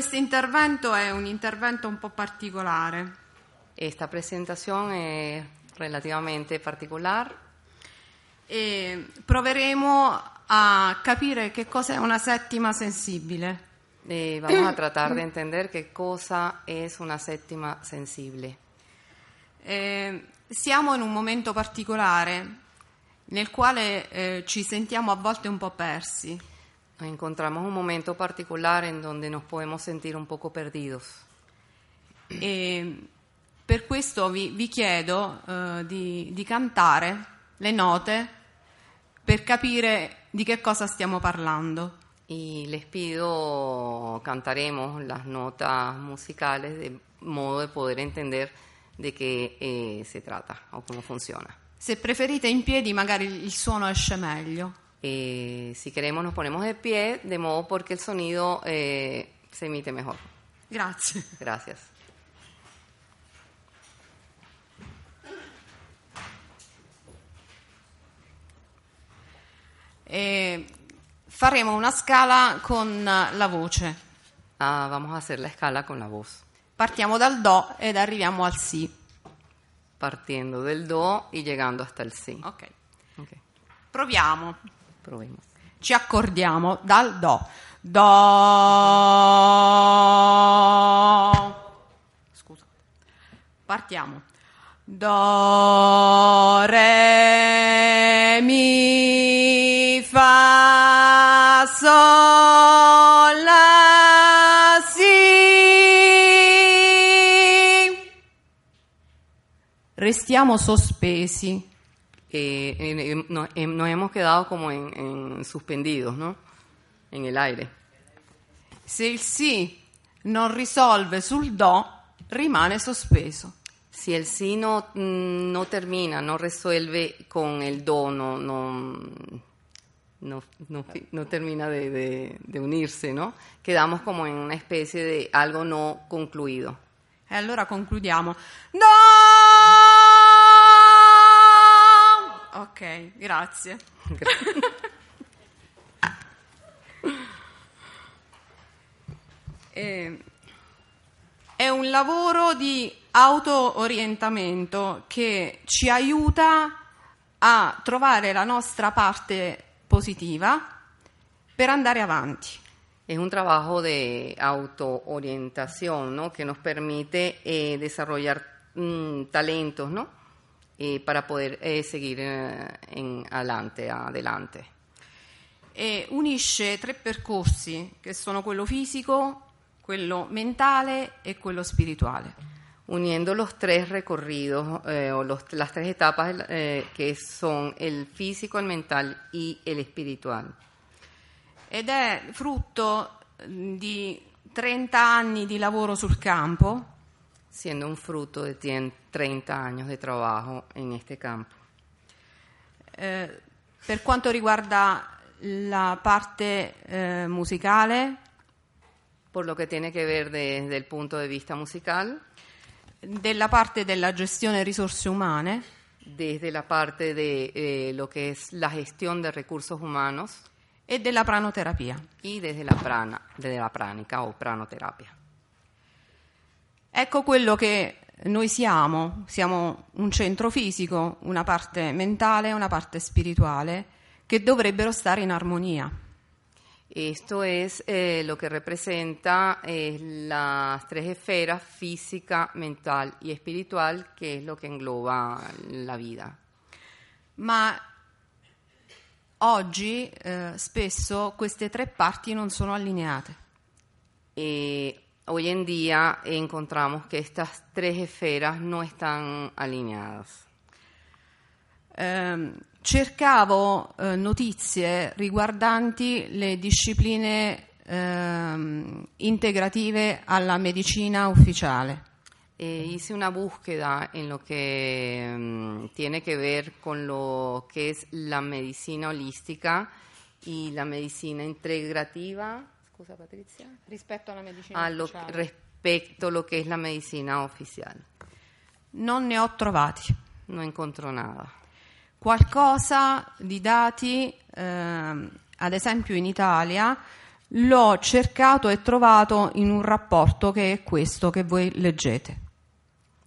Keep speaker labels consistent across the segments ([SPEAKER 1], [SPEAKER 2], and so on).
[SPEAKER 1] Questo intervento è un intervento un po' particolare.
[SPEAKER 2] Esta presentación es relativamente particolare.
[SPEAKER 1] Proveremo a capire che cosa è una settima sensibile.
[SPEAKER 2] E vamos a tratar de entender qué cosa es una séptima sensible.
[SPEAKER 1] Eh, siamo in un momento particolare nel quale eh, ci sentiamo a volte un po' persi.
[SPEAKER 2] Encontramos un momento particular en donde nos podemos sentir un poco perdidos.
[SPEAKER 1] E per questo vi, vi chiedo uh, di, di cantare le note per capire di che cosa stiamo parlando.
[SPEAKER 2] Y les pido, cantaremos las notas musicales de modo de poder entender de qué eh, se trata o cómo funciona.
[SPEAKER 1] Se preferite in piedi magari il suono esce meglio.
[SPEAKER 2] Eh, si queremos nos ponemos de pie, de modo porque el sonido eh, se emite mejor.
[SPEAKER 1] Grazie.
[SPEAKER 2] Gracias.
[SPEAKER 1] Eh, faremo una scala con la voce.
[SPEAKER 2] Ah, vamos a hacer la escala con la voz.
[SPEAKER 1] Partiamo dal Do ed arriviamo al Si.
[SPEAKER 2] Partiendo del Do y llegando hasta el Si.
[SPEAKER 1] Ok.
[SPEAKER 2] Okay.
[SPEAKER 1] Proviamo.
[SPEAKER 2] Probemos.
[SPEAKER 1] Ci accordiamo dal Do. Do. Scusa. Partiamo. Do, re, mi, fa, sol, la, si. Restiamo sospesi.
[SPEAKER 2] Eh, eh, no, eh, nos hemos quedado como en, en suspendidos, ¿no? En el aire.
[SPEAKER 1] Se il Si non risolve sul Do, rimane sospeso.
[SPEAKER 2] Si el sí no, mm, no termina, no resuelve con el do, no, no, no, no, no termina de, de- de unirse, ¿no? Quedamos como en una especie de algo no concluido.
[SPEAKER 1] E allora concludiamo. Do! Ok, grazie. Eh, è un lavoro di auto-orientamento che ci aiuta a trovare la nostra parte positiva per andare avanti.
[SPEAKER 2] Es un trabajo de autoorientación, ¿no? Que nos permite eh, desarrollar mm, talentos, ¿no? Eh, para poder eh, seguir eh, en adelante, adelante.
[SPEAKER 1] e unisce tre percorsi che sono quello fisico, quello mentale e quello spirituale.
[SPEAKER 2] Uniendo los tres recorridos eh, o los- las tres etapas eh, que son el físico, el mental y el espiritual.
[SPEAKER 1] Ed è frutto mh, di 30 anni di lavoro sul campo
[SPEAKER 2] siendo un fruto de tien- 30 años de trabajo en este campo.
[SPEAKER 1] eh, per quanto riguarda la parte eh, musicale,
[SPEAKER 2] Por lo que tiene que ver desde el punto de vista musical,
[SPEAKER 1] della parte della gestione risorse umane
[SPEAKER 2] desde la parte de eh, lo que es la gestión de recursos humanos
[SPEAKER 1] e della pranoterapia.
[SPEAKER 2] y desde la prana, desde la pránica o pranoterapia.
[SPEAKER 1] Ecco quello che noi siamo, siamo un centro fisico, una parte mentale e una parte spirituale che dovrebbero stare in armonia.
[SPEAKER 2] Esto es eh, lo que representa eh, las tres esferas, física, mental y espiritual, que es lo que engloba la vida.
[SPEAKER 1] Ma oggi eh, spesso queste tre parti non sono allineate.
[SPEAKER 2] Eh, hoy en día encontramos que estas tres esferas no están alineadas.
[SPEAKER 1] Ehm, cercavo eh, notizie riguardanti le discipline ehm, integrative alla medicina ufficiale.
[SPEAKER 2] Eh, hice una búsqueda en lo que mm, tiene que ver con lo que es la medicina holística y la medicina integrativa. Scusa Patrizia.
[SPEAKER 1] Rispetto alla medicina
[SPEAKER 2] a lo, respecto a lo que es la medicina oficial.
[SPEAKER 1] Non ne ho trovati.
[SPEAKER 2] No encontró nada.
[SPEAKER 1] Qualcosa di dati, ehm, ad esempio in Italia, l'ho cercato e trovato in un rapporto che è questo che voi leggete.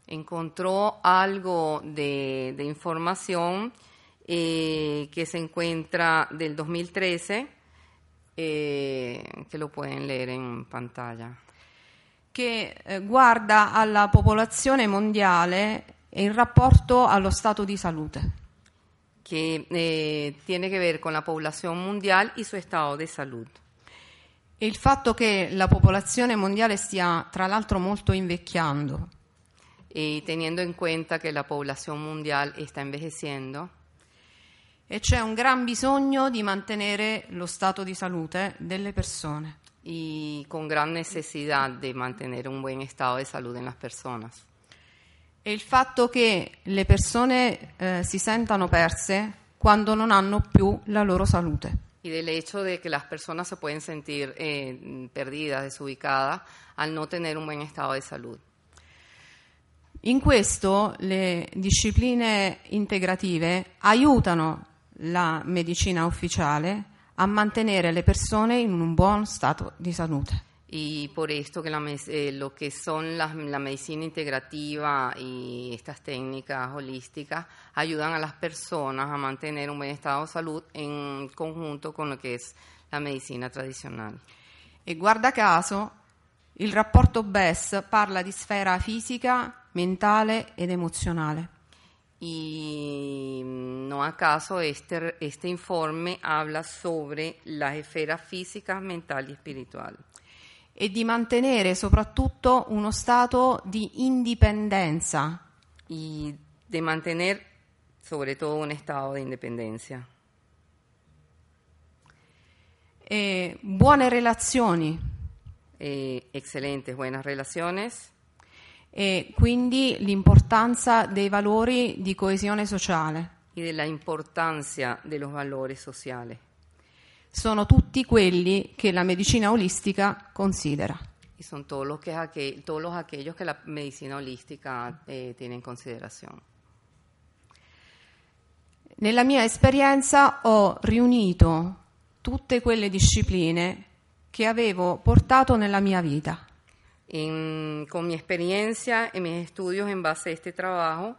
[SPEAKER 2] Encontró algo de, de información eh, que se encuentra del 2013, eh, que lo pueden leer en pantalla.
[SPEAKER 1] che eh, guarda alla popolazione mondiale e in rapporto allo stato di salute.
[SPEAKER 2] que eh, tiene que ver con la población mundial y su estado de salud.
[SPEAKER 1] E il fatto che la popolazione mondiale stia tra l'altro molto invecchiando
[SPEAKER 2] Y teniendo en cuenta que la población mundial está envejeciendo
[SPEAKER 1] e c'è un gran bisogno di mantenere lo stato di salute delle persone.
[SPEAKER 2] y con gran necesidad de mantener un buen estado de salud en las personas.
[SPEAKER 1] E il fatto che le persone eh, si sentano perse quando non hanno più la loro salute.
[SPEAKER 2] Y del hecho de que las personas se pueden sentir eh, perdidas, desubicadas, al no tener un buen estado de salud.
[SPEAKER 1] In questo le discipline integrative aiutano la medicina ufficiale a mantenere le persone in un buon stato di salute.
[SPEAKER 2] Y por esto que la eh, lo que son las- la medicina integrativa y estas técnicas holísticas ayudan a las personas a mantener un buen estado de salud en conjunto con lo que es la medicina tradicional.
[SPEAKER 1] E guarda caso, il rapporto BES parla di sfera fisica, mentale ed emozionale.
[SPEAKER 2] Y no acaso este, este informe habla sobre las esferas físicas, mental y espiritual.
[SPEAKER 1] e di mantenere soprattutto uno stato di indipendenza
[SPEAKER 2] y de mantener sobre todo un estado de independencia.
[SPEAKER 1] e buone relazioni
[SPEAKER 2] Eh, excelentes, buenas relaciones
[SPEAKER 1] e quindi l'importanza dei valori di coesione sociale.
[SPEAKER 2] y de la importancia de los valores sociales.
[SPEAKER 1] Sono tutti quelli che la medicina olistica considera.
[SPEAKER 2] Y son todos los, que, aquel- todos los aquellos que la medicina holística eh, tiene en consideración.
[SPEAKER 1] Nella mia esperienza ho riunito tutte quelle discipline che avevo portato nella mia vita.
[SPEAKER 2] En- con mi experiencia y mis estudios en base a este trabajo,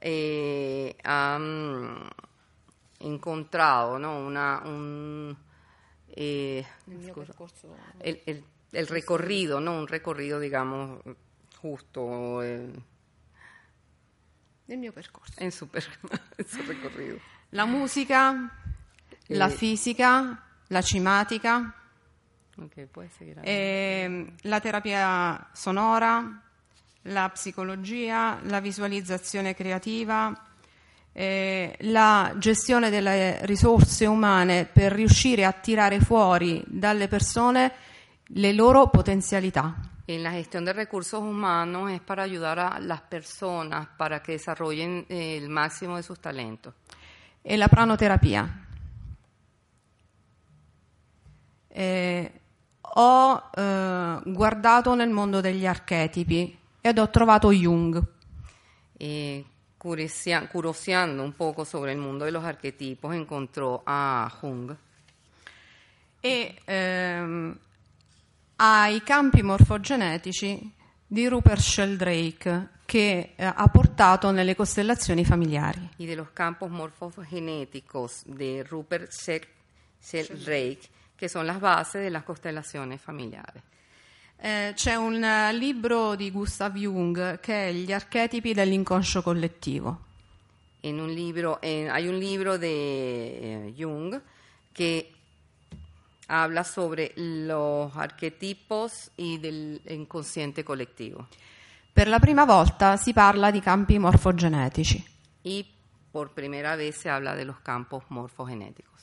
[SPEAKER 2] eh, han encontrado ¿no? una, un, eh, el, el- el recorrido, ¿no? un recorrido, digamos, justo eh,
[SPEAKER 1] Nel mio percorso.
[SPEAKER 2] en, su, per- en su recorrido.
[SPEAKER 1] La musica, la
[SPEAKER 2] Eh.
[SPEAKER 1] fisica, la cimatica,
[SPEAKER 2] Ok, puedes seguir. ahí.
[SPEAKER 1] ehm, la terapia sonora, la psicologia, la visualizzazione creativa, eh, la gestione delle risorse umane per riuscire a tirare fuori dalle persone le loro potenzialità.
[SPEAKER 2] En la gestión de recursos humanos es para ayudar a las personas para que desarrollen eh, el máximo de sus talentos.
[SPEAKER 1] e la pranoterapia. Eh, ho eh, guardato nel mondo degli archetipi ed ho trovato Jung.
[SPEAKER 2] Curiosia- curioseando un poco sobre el mundo de los arquetipos, encontró a Jung
[SPEAKER 1] e ehm, ai campi morfogenetici di Rupert Sheldrake che eh, ha portato nelle costellazioni familiari.
[SPEAKER 2] y de los campos morfogenéticos de Rupert Shel- Sheldrake que son las bases de las constelaciones familiares.
[SPEAKER 1] Eh, c'è un eh, libro di Gustav Jung che è Gli archetipi dell'inconscio collettivo.
[SPEAKER 2] Un libro, en- hay un libro de eh, Jung que habla sobre los arquetipos y del inconsciente colectivo.
[SPEAKER 1] Per la prima volta si parla di campi morfogenetici.
[SPEAKER 2] Y por primera vez se habla de los campos morfogenéticos.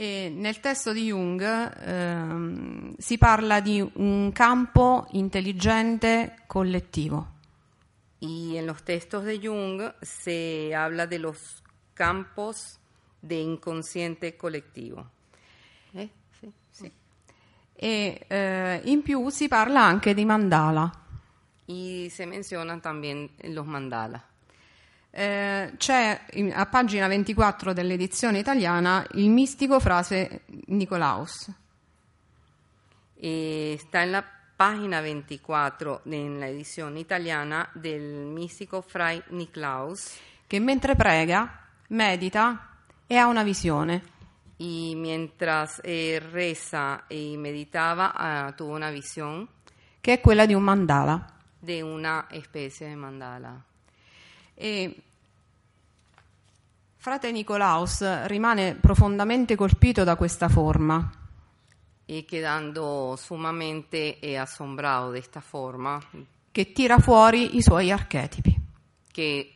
[SPEAKER 1] E nel testo di Jung ehm, si parla di un campo intelligente collettivo.
[SPEAKER 2] Y en los textos de Jung se habla de los campos de inconsciente colectivo. ¿Eh? Sí, sí.
[SPEAKER 1] E eh, in più si parla anche di mandala.
[SPEAKER 2] Y se mencionan también los mandalas.
[SPEAKER 1] Eh, c'è in- a pagina 24 dell'edizione italiana il mistico frase Nicolaus.
[SPEAKER 2] Eh, está en la página 24 de- en la edición italiana del místico Fray Niklaus
[SPEAKER 1] che mentre prega, medita e ha una visione.
[SPEAKER 2] y mientras eh, reza y meditaba ah, tuvo una visión
[SPEAKER 1] che è quella di un mandala.
[SPEAKER 2] de una especie de mandala.
[SPEAKER 1] E frate Nicolaus rimane profondamente colpito da questa forma
[SPEAKER 2] Y quedando sumamente eh, asombrado de esta forma
[SPEAKER 1] che tira fuori i suoi archetipi.
[SPEAKER 2] que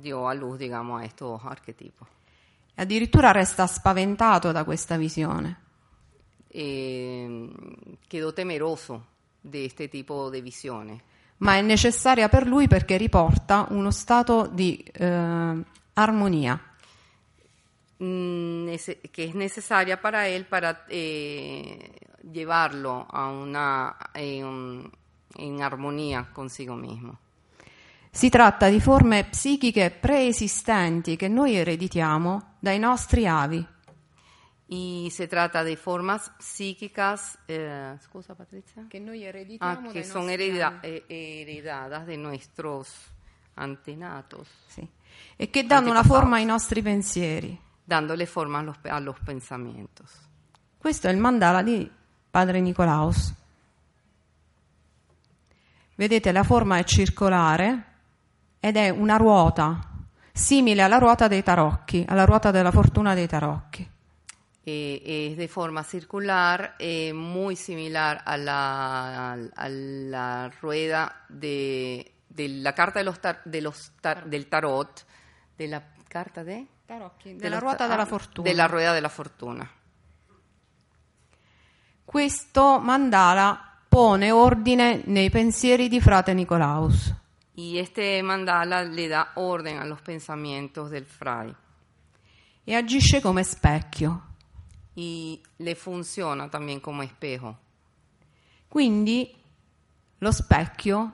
[SPEAKER 2] dio a luz, digamos, a estos arquetipos.
[SPEAKER 1] E addirittura resta spaventato da questa visione.
[SPEAKER 2] Eh, quedó temeroso de este tipo de visiones.
[SPEAKER 1] Ma è necessaria per lui perché riporta uno stato di eh, armonia.
[SPEAKER 2] mm, nece- que es necesaria para él para eh, llevarlo a una en armonía consigo mismo.
[SPEAKER 1] Si tratta di forme psichiche preesistenti che noi ereditiamo dai nostri avi.
[SPEAKER 2] Y se trata de formas psíquicas, eh, scusa Patricia,
[SPEAKER 1] Che noi
[SPEAKER 2] Ah, que
[SPEAKER 1] dai
[SPEAKER 2] son
[SPEAKER 1] nostri
[SPEAKER 2] hereda-
[SPEAKER 1] avi.
[SPEAKER 2] eh, heredadas de nuestros antenatos,
[SPEAKER 1] Sì. E che danno una forma ai nostri pensieri.
[SPEAKER 2] dándole forma a los, a los pensamientos.
[SPEAKER 1] Questo è il mandala di padre Nicolaus. Vedete, la forma è circolare ed è una ruota, simile alla ruota dei tarocchi, alla ruota della fortuna dei tarocchi.
[SPEAKER 2] Eh, es de forma circular, eh, muy similar a la, a la rueda de, de la carta de los, tar- de los tar- del tarot, de la carta de...
[SPEAKER 1] Tarocchi,
[SPEAKER 2] de
[SPEAKER 1] della
[SPEAKER 2] los
[SPEAKER 1] ruota
[SPEAKER 2] ta-
[SPEAKER 1] della fortuna.
[SPEAKER 2] De la rueda de la fortuna.
[SPEAKER 1] Questo mandala pone ordine nei pensieri di frate Nicolaus.
[SPEAKER 2] Y este mandala le da orden a los pensamientos del fray
[SPEAKER 1] e agisce come specchio.
[SPEAKER 2] Y le funciona también como espejo.
[SPEAKER 1] Quindi lo specchio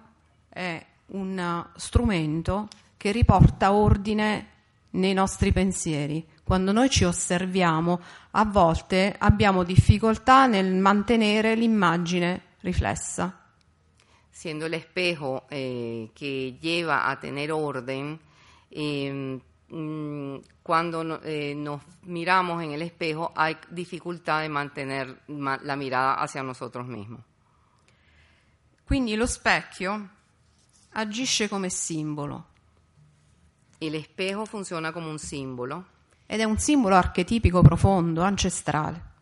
[SPEAKER 1] è un strumento che riporta ordine nei nostri pensieri. Quando noi ci osserviamo, a volte abbiamo difficoltà nel mantenere l'immagine riflessa.
[SPEAKER 2] siendo el espejo eh, que lleva a tener orden, eh, cuando no- eh, nos miramos en el espejo hay dificultad de mantener ma- la mirada hacia nosotros mismos.
[SPEAKER 1] Quindi lo specchio agisce come simbolo
[SPEAKER 2] El espejo funciona como un símbolo,
[SPEAKER 1] ed è un simbolo archetipico profondo, ancestrale.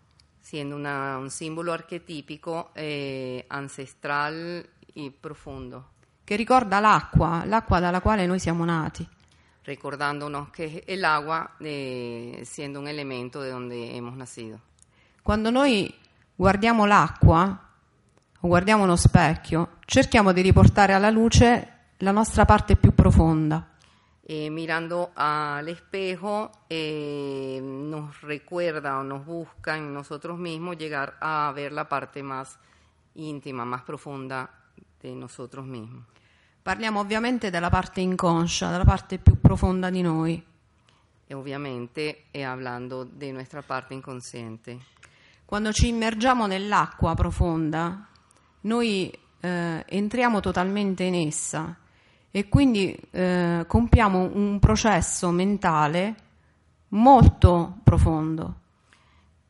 [SPEAKER 2] siendo una- un símbolo arquetípico eh, ancestral y profundo,
[SPEAKER 1] che ricorda l'acqua, l'acqua dalla quale noi siamo nati.
[SPEAKER 2] Recordándonos que el agua eh, siendo un elemento de donde hemos nacido.
[SPEAKER 1] Quando noi guardiamo l'acqua o guardiamo uno specchio, cerchiamo di riportare alla luce la nostra parte più profonda.
[SPEAKER 2] Eh, mirando al espejo eh, nos recuerda o nos busca en nosotros mismos llegar a ver la parte más íntima, más profunda de nosotros mismos.
[SPEAKER 1] Parliamo ovviamente della parte inconscia, della parte più profonda di noi.
[SPEAKER 2] E ovviamente eh, hablando de nuestra parte inconsciente.
[SPEAKER 1] Quando ci immergiamo nell'acqua profonda, noi eh, entriamo totalmente in essa e quindi eh, compiamo un processo mentale molto profondo.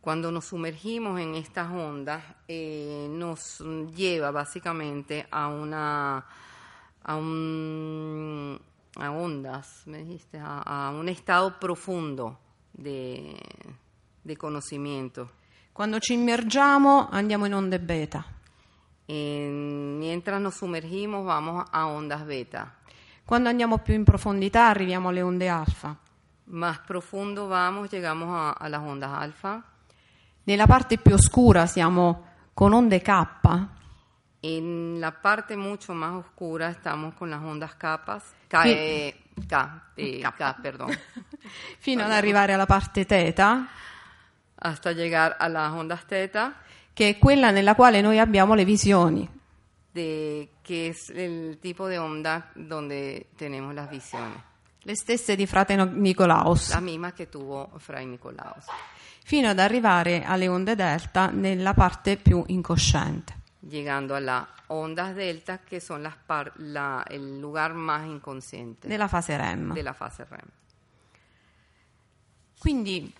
[SPEAKER 2] Cuando nos sumergimos en estas ondas, eh, nos lleva básicamente a una a un a ondas, me dijiste, a, a un estado profundo de, de conocimiento.
[SPEAKER 1] Quando ci immergiamo andiamo in onde beta.
[SPEAKER 2] En- mientras nos sumergimos, vamos a ondas beta.
[SPEAKER 1] Quando andiamo più in profondità arriviamo alle onde alfa.
[SPEAKER 2] Más profundo vamos, llegamos a, a las ondas alfa.
[SPEAKER 1] Nella parte più oscura siamo con onde K
[SPEAKER 2] En la parte mucho más oscura estamos con las ondas capas. Eh, K, eh, K, perdón.
[SPEAKER 1] fino ad arrivare alla parte teta,
[SPEAKER 2] Hasta llegar a las ondas teta,
[SPEAKER 1] che è quella nella quale noi abbiamo le visioni.
[SPEAKER 2] de, que es el tipo de onda donde tenemos las visiones.
[SPEAKER 1] le stesse di frate Nicolaus,
[SPEAKER 2] Las mismas que tuvo Fray Nicolaus.
[SPEAKER 1] fino ad arrivare alle onde delta nella parte più incosciente.
[SPEAKER 2] Llegando a las ondas delta, que son las par- la- el lugar más inconsciente
[SPEAKER 1] nella fase REM.
[SPEAKER 2] de la fase REM.
[SPEAKER 1] Quindi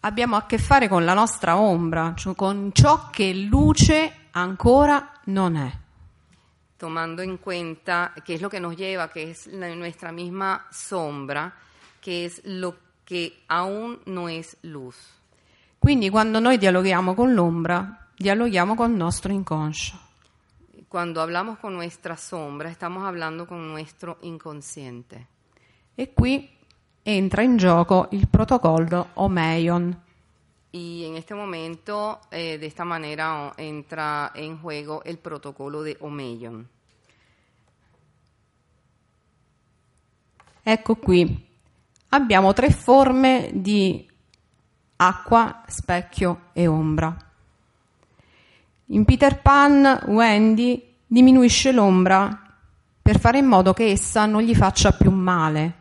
[SPEAKER 1] abbiamo a che fare con la nostra ombra, cioè con ciò che luce ancora non è.
[SPEAKER 2] tomando en cuenta qué es lo que nos lleva, que es la- nuestra misma sombra, que es lo que aún no es luz.
[SPEAKER 1] Quindi quando noi dialoghiamo con l'ombra, dialoghiamo con il nostro inconscio.
[SPEAKER 2] Cuando hablamos con nuestra sombra, estamos hablando con nuestro inconsciente.
[SPEAKER 1] E qui entra in gioco il protocollo Omeion.
[SPEAKER 2] Y en este momento, eh, de esta manera, entra en juego el protocolo de Omeyon.
[SPEAKER 1] Ecco qui, abbiamo tre forme di acqua, specchio e ombra. In Peter Pan, Wendy diminuisce l'ombra per fare in modo che essa non gli faccia più male.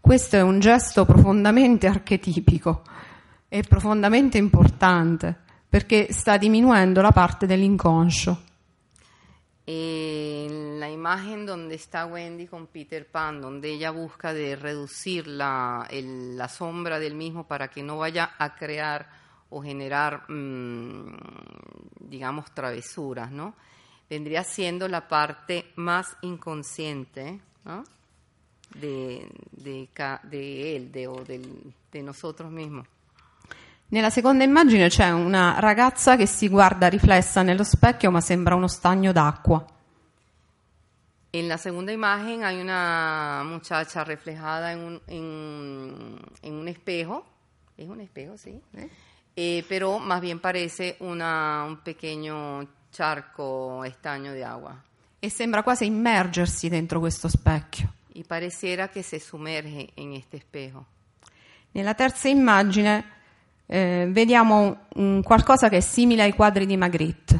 [SPEAKER 1] Questo è un gesto profondamente archetipico e profondamente importante perché sta diminuendo la parte dell'inconscio.
[SPEAKER 2] En la imagen donde está Wendy con Peter Pan, donde ella busca de reducir la, la sombra del mismo para que no vaya a crear o generar, mm, digamos, travesuras, ¿no? Vendría siendo la parte más inconsciente, ¿no? De, de, él, de, o del- de nosotros mismos.
[SPEAKER 1] Nella seconda immagine c'è una ragazza che si guarda riflessa nello specchio ma sembra uno stagno d'acqua.
[SPEAKER 2] En la segunda imagen hay una muchacha reflejada en un, en, en un espejo. Es un espejo, sí. Eh, pero más bien parece una, un pequeño charco estaño de agua.
[SPEAKER 1] E sembra quasi immergersi dentro questo specchio.
[SPEAKER 2] Y pareciera que se sumerge en este espejo.
[SPEAKER 1] Nella terza immagine eh, vediamo un qualcosa che è simile ai quadri di Magritte.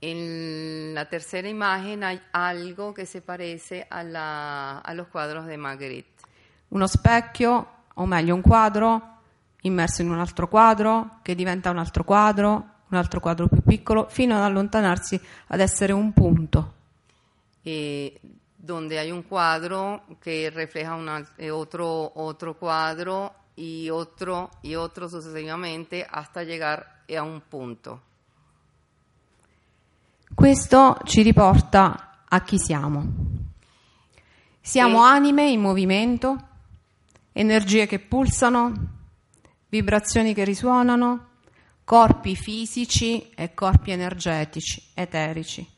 [SPEAKER 2] En la tercera imagen hay algo que se parece a, la, a los cuadros de Magritte.
[SPEAKER 1] Uno specchio, o meglio un quadro, immerso in un altro quadro, che diventa un altro quadro, un altro quadro più piccolo, fino ad allontanarsi ad essere un punto.
[SPEAKER 2] eh, donde hay un cuadro que refleja una- eh, otro, cuadro y otro y otro sucesivamente hasta llegar a un punto.
[SPEAKER 1] Questo ci riporta a chi siamo. Siamo
[SPEAKER 2] E-
[SPEAKER 1] anime in movimento, energie che pulsano, vibrazioni che risuonano, corpi fisici e corpi energetici, eterici.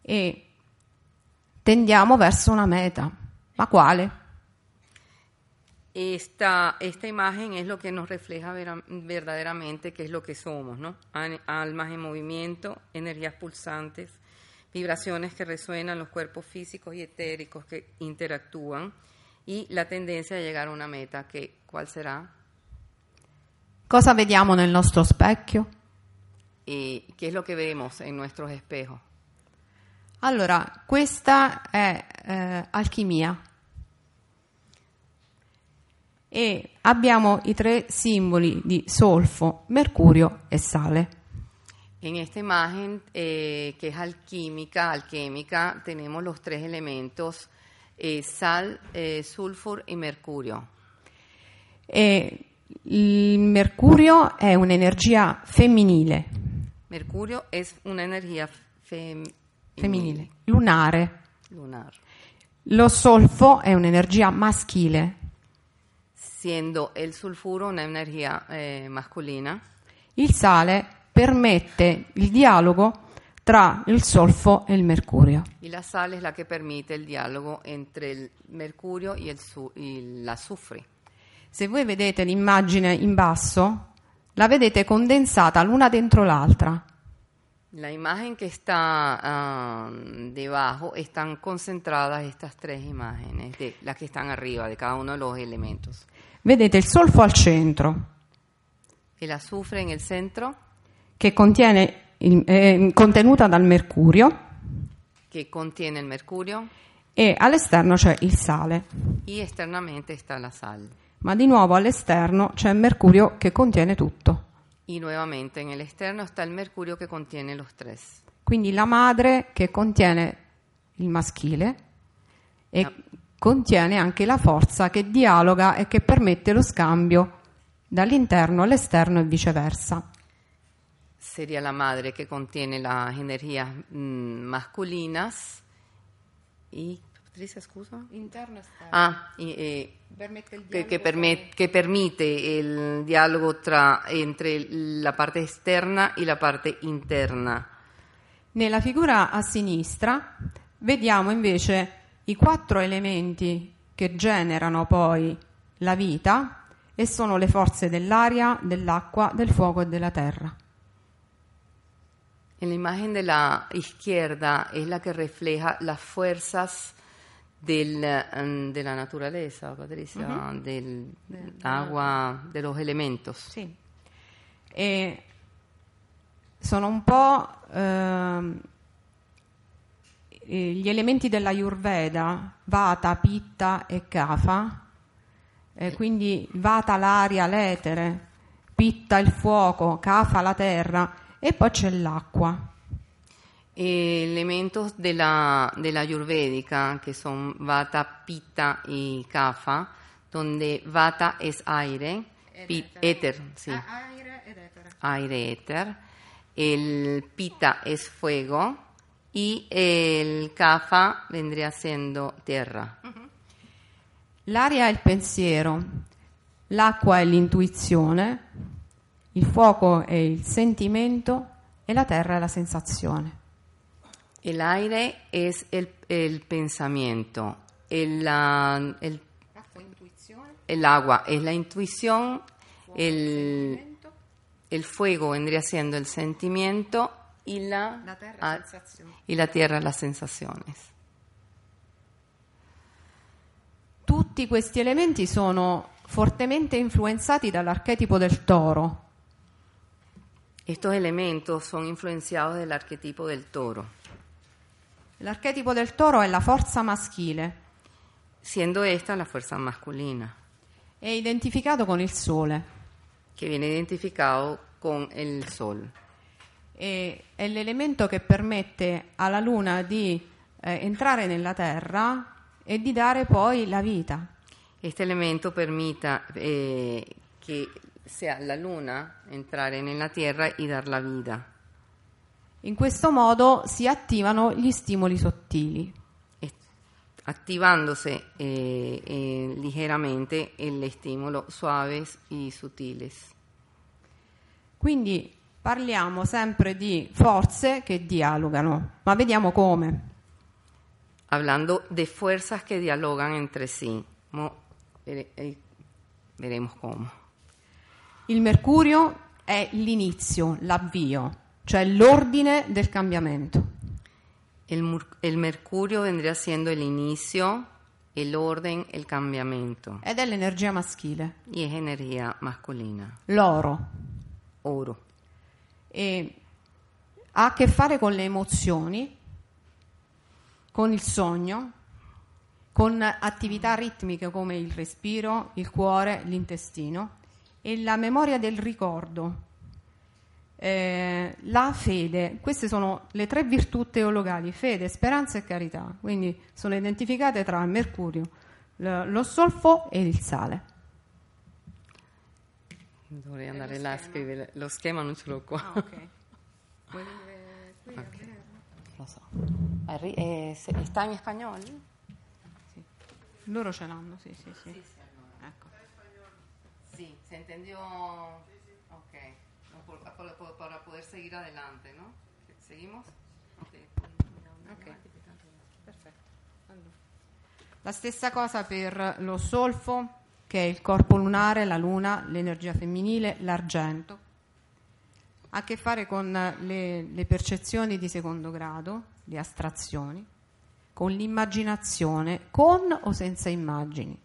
[SPEAKER 1] E tendiamo verso una meta. Ma quale?
[SPEAKER 2] Esta, esta imagen es lo que nos refleja vera- verdaderamente qué es lo que somos, ¿no? Almas en movimiento, energías pulsantes, vibraciones que resuenan, los cuerpos físicos y etéricos que interactúan y la tendencia a llegar a una meta que, ¿cuál será?
[SPEAKER 1] Cosa vediamo nel nostro specchio?
[SPEAKER 2] y qué es lo que vemos en nuestros espejos.
[SPEAKER 1] Allora, questa è eh, alchimia. E abbiamo i tre simboli di solfo, mercurio e sale.
[SPEAKER 2] En esta imagen, eh, que es alquímica, alquímica, tenemos los tres elementos, eh, sal, eh, sulfur y mercurio.
[SPEAKER 1] E Il mercurio è un'energia femminile,
[SPEAKER 2] Mercurio es una energía fem-
[SPEAKER 1] femminile, lunare.
[SPEAKER 2] lunar,
[SPEAKER 1] Lo solfo è un'energia maschile.
[SPEAKER 2] siendo el sulfuro una energía eh, masculina.
[SPEAKER 1] Il sale permette il dialogo tra il solfo e il mercurio.
[SPEAKER 2] Y la sal es la que permite el diálogo entre el mercurio y, el su- y el azufre.
[SPEAKER 1] Se voi vedete l'immagine in basso, la vedete condensata l'una dentro l'altra.
[SPEAKER 2] La imagen que está ah, debajo están concentradas estas tres imágenes, de las que están arriba de cada uno de los elementos.
[SPEAKER 1] Vedete il solfo al centro,
[SPEAKER 2] El azufre en el centro,
[SPEAKER 1] che contiene il- è contenuta dal mercurio,
[SPEAKER 2] que contiene el mercurio,
[SPEAKER 1] e all'esterno c'è il sale.
[SPEAKER 2] y externamente está la sal.
[SPEAKER 1] Ma di nuovo all'esterno c'è il mercurio che contiene tutto.
[SPEAKER 2] Y nuevamente en el externo está el mercurio que contiene los tres.
[SPEAKER 1] Quindi la madre che contiene il maschile e contiene anche la forza che dialoga e che permette lo scambio dall'interno all'esterno e viceversa.
[SPEAKER 2] Sería la madre que contiene las energías mm, masculinas y... Patricia, scusa?
[SPEAKER 1] Interno e esterno.
[SPEAKER 2] Ah, eh,
[SPEAKER 1] Permette il
[SPEAKER 2] que, que perme- que permite el diálogo tra- entre la parte externa y la parte interna.
[SPEAKER 1] Nella figura a sinistra vediamo invece i quattro elementi che generano poi la vita e sono le forze dell'aria, dell'acqua, del fuoco e della terra.
[SPEAKER 2] En la imagen de la izquierda es la que refleja las fuerzas del, mm, de la naturaleza, Patricia, del agua, de los elementos.
[SPEAKER 1] Sì. E sono un po' ehm, eh, gli elementi della Ayurveda, Vata, Pitta e Kapha, eh, quindi Vata l'aria, l'etere, Pitta il fuoco, Kapha la terra e poi c'è l'acqua.
[SPEAKER 2] Elementos de la, de la ayurvédica, que son Vata, Pitta y Kapha, donde Vata es aire, pi- éter, sí, aire, éter, el Pitta es fuego y el Kapha vendría siendo tierra.
[SPEAKER 1] L'aria è il pensiero, l'acqua è l'intuizione, il fuoco è il sentimento e la terra è la sensazione.
[SPEAKER 2] El aire es el, el pensamiento, el, la- el, el agua es la intuición, el, el fuego vendría siendo el sentimiento y la, ah, y la tierra las sensaciones.
[SPEAKER 1] Tutti questi elementi sono fortemente influenzati dall'archetipo del toro,
[SPEAKER 2] Estos elementos son influenciados del arquetipo del toro,
[SPEAKER 1] L'archetipo del toro è la forza maschile,
[SPEAKER 2] siendo esta la fuerza masculina,
[SPEAKER 1] è identificato con il sole
[SPEAKER 2] que viene identificado con el sol.
[SPEAKER 1] e è l'elemento che permette alla luna di eh, entrare nella terra e di dare poi la vita.
[SPEAKER 2] Este elemento permita eh, que sea la luna entrar en la tierra y dar la vida,
[SPEAKER 1] In questo modo si attivano gli stimoli sottili.
[SPEAKER 2] activándose eh, eh, ligeramente el estímulo suaves y sutiles.
[SPEAKER 1] Quindi parliamo sempre di forze che dialogano, ma vediamo come.
[SPEAKER 2] Hablando de fuerzas que dialogan entre sí. Eh, veremos cómo.
[SPEAKER 1] Il mercurio è l'inizio, l'avvio, cioè l'ordine del cambiamento.
[SPEAKER 2] El, mur- el mercurio vendría siendo el inicio, el orden, el cambiamento.
[SPEAKER 1] Ed è l'energia maschile,
[SPEAKER 2] Y es energía masculina.
[SPEAKER 1] l'oro.
[SPEAKER 2] Oro.
[SPEAKER 1] E ha a che fare con le emozioni, con il sogno, con attività ritmiche come il respiro, il cuore, l'intestino e la memoria del ricordo. Eh, la fede, queste sono le tre virtù teologali, fede, speranza e carità, quindi sono identificate tra il mercurio, lo solfo e il sale.
[SPEAKER 2] Dovrei andare là a scrivere. Lo schema non ce l'ho qua.
[SPEAKER 1] Ah, ok. Vuoi venire qui vederlo?
[SPEAKER 2] Lo so. Arri- eh, se- ¿Está en español?
[SPEAKER 1] Sì. Loro ce l'hanno, sì, sì, sì. Ecco.
[SPEAKER 2] Sí, se entendió. Por- por- para poder seguir adelante, ¿no? ¿Seguimos? Ok.
[SPEAKER 1] Ok. Perfetto. Allora. La stessa cosa per lo solfo, che è il corpo lunare, la luna, l'energia femminile, l'argento. Ha a che fare con le, le percezioni di secondo grado, le astrazioni, con l'immaginazione, con o senza immagini,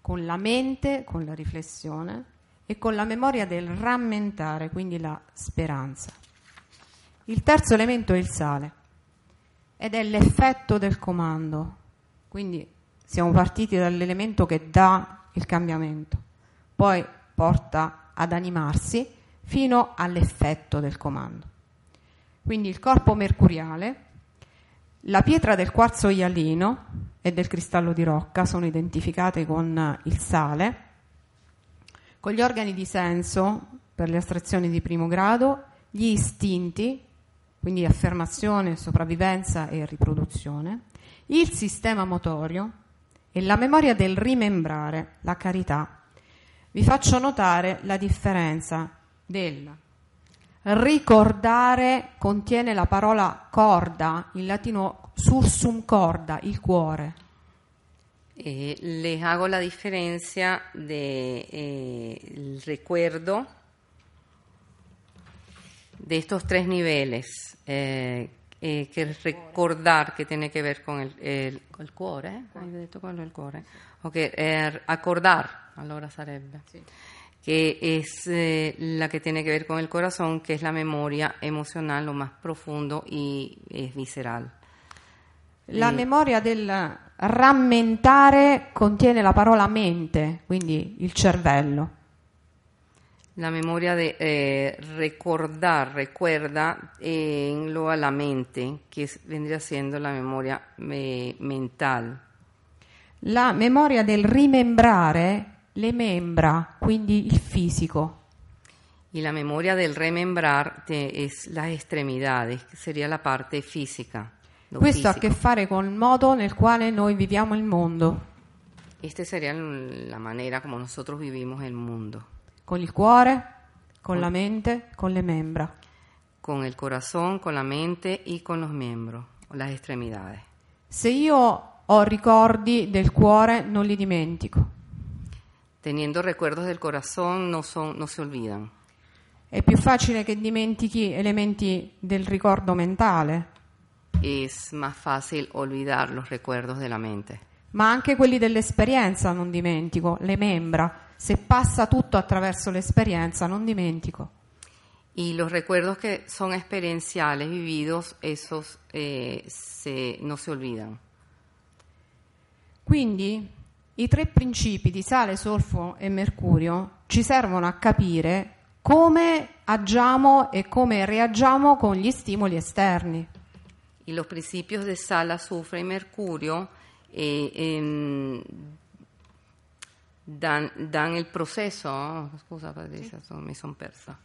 [SPEAKER 1] con la mente, con la riflessione e con la memoria del rammentare, quindi la speranza. Il terzo elemento è il sale ed è l'effetto del comando. Quindi siamo partiti dall'elemento che dà il cambiamento, poi porta ad animarsi fino all'effetto del comando. Quindi il corpo mercuriale, la pietra del quarzo ialino e del cristallo di rocca sono identificate con il sale, con gli organi di senso per le astrazioni di primo grado, gli istinti, quindi affermazione, sopravvivenza e riproduzione, il sistema motorio e la memoria del rimembrare, la carità. Vi faccio notare la differenza del ricordare contiene la parola corda, in latino sursum corda, il cuore.
[SPEAKER 2] Eh, les hago la diferencia de eh, el recuerdo de estos tres niveles, eh, eh, che recordar che tiene che ver con il, il, col cuore, eh? il cuore, ok, eh, acordar, allora sarebbe, que es eh, la que tiene que ver con el corazón, que es la memoria emocional, lo más profundo y es visceral.
[SPEAKER 1] La
[SPEAKER 2] Eh.
[SPEAKER 1] memoria del rammentare contiene la parola mente, quindi il cervello.
[SPEAKER 2] La memoria de eh, recordar, recuerda eh, engloba la mente, es- vendría siendo la memoria eh, mental.
[SPEAKER 1] La memoria del rimembrare le membra, quindi il fisico.
[SPEAKER 2] Y la memoria del remembrar te- es las extremidades, que sería la parte física.
[SPEAKER 1] Questo ha a che fare con il modo nel quale noi viviamo il mondo,
[SPEAKER 2] Esta sería la manera como nosotros vivimos el mundo,
[SPEAKER 1] con il cuore, con la mente, con le membra.
[SPEAKER 2] con el corazón, con la mente y con los miembros, las extremidades.
[SPEAKER 1] Se io ho ricordi del cuore, non li dimentico.
[SPEAKER 2] Teniendo recuerdos del corazón no, son, no se olvidan.
[SPEAKER 1] È più facile che dimentichi elementi del ricordo mentale,
[SPEAKER 2] Es más fácil olvidar los recuerdos de la mente.
[SPEAKER 1] ma anche quelli dell'esperienza non dimentico, le membra. Se passa tutto attraverso l'esperienza, non dimentico.
[SPEAKER 2] Y los recuerdos que son experienciales, vividos, esos eh, se- no se olvidan.
[SPEAKER 1] Quindi i tre principi di sale, solfo e mercurio ci servono a capire come agiamo e come reagiamo con gli stimoli esterni.
[SPEAKER 2] Y los principios de sal, azufre y mercurio eh, em, dan, dan el proceso. oh, scusa, Patricia, sono- mi sono persa.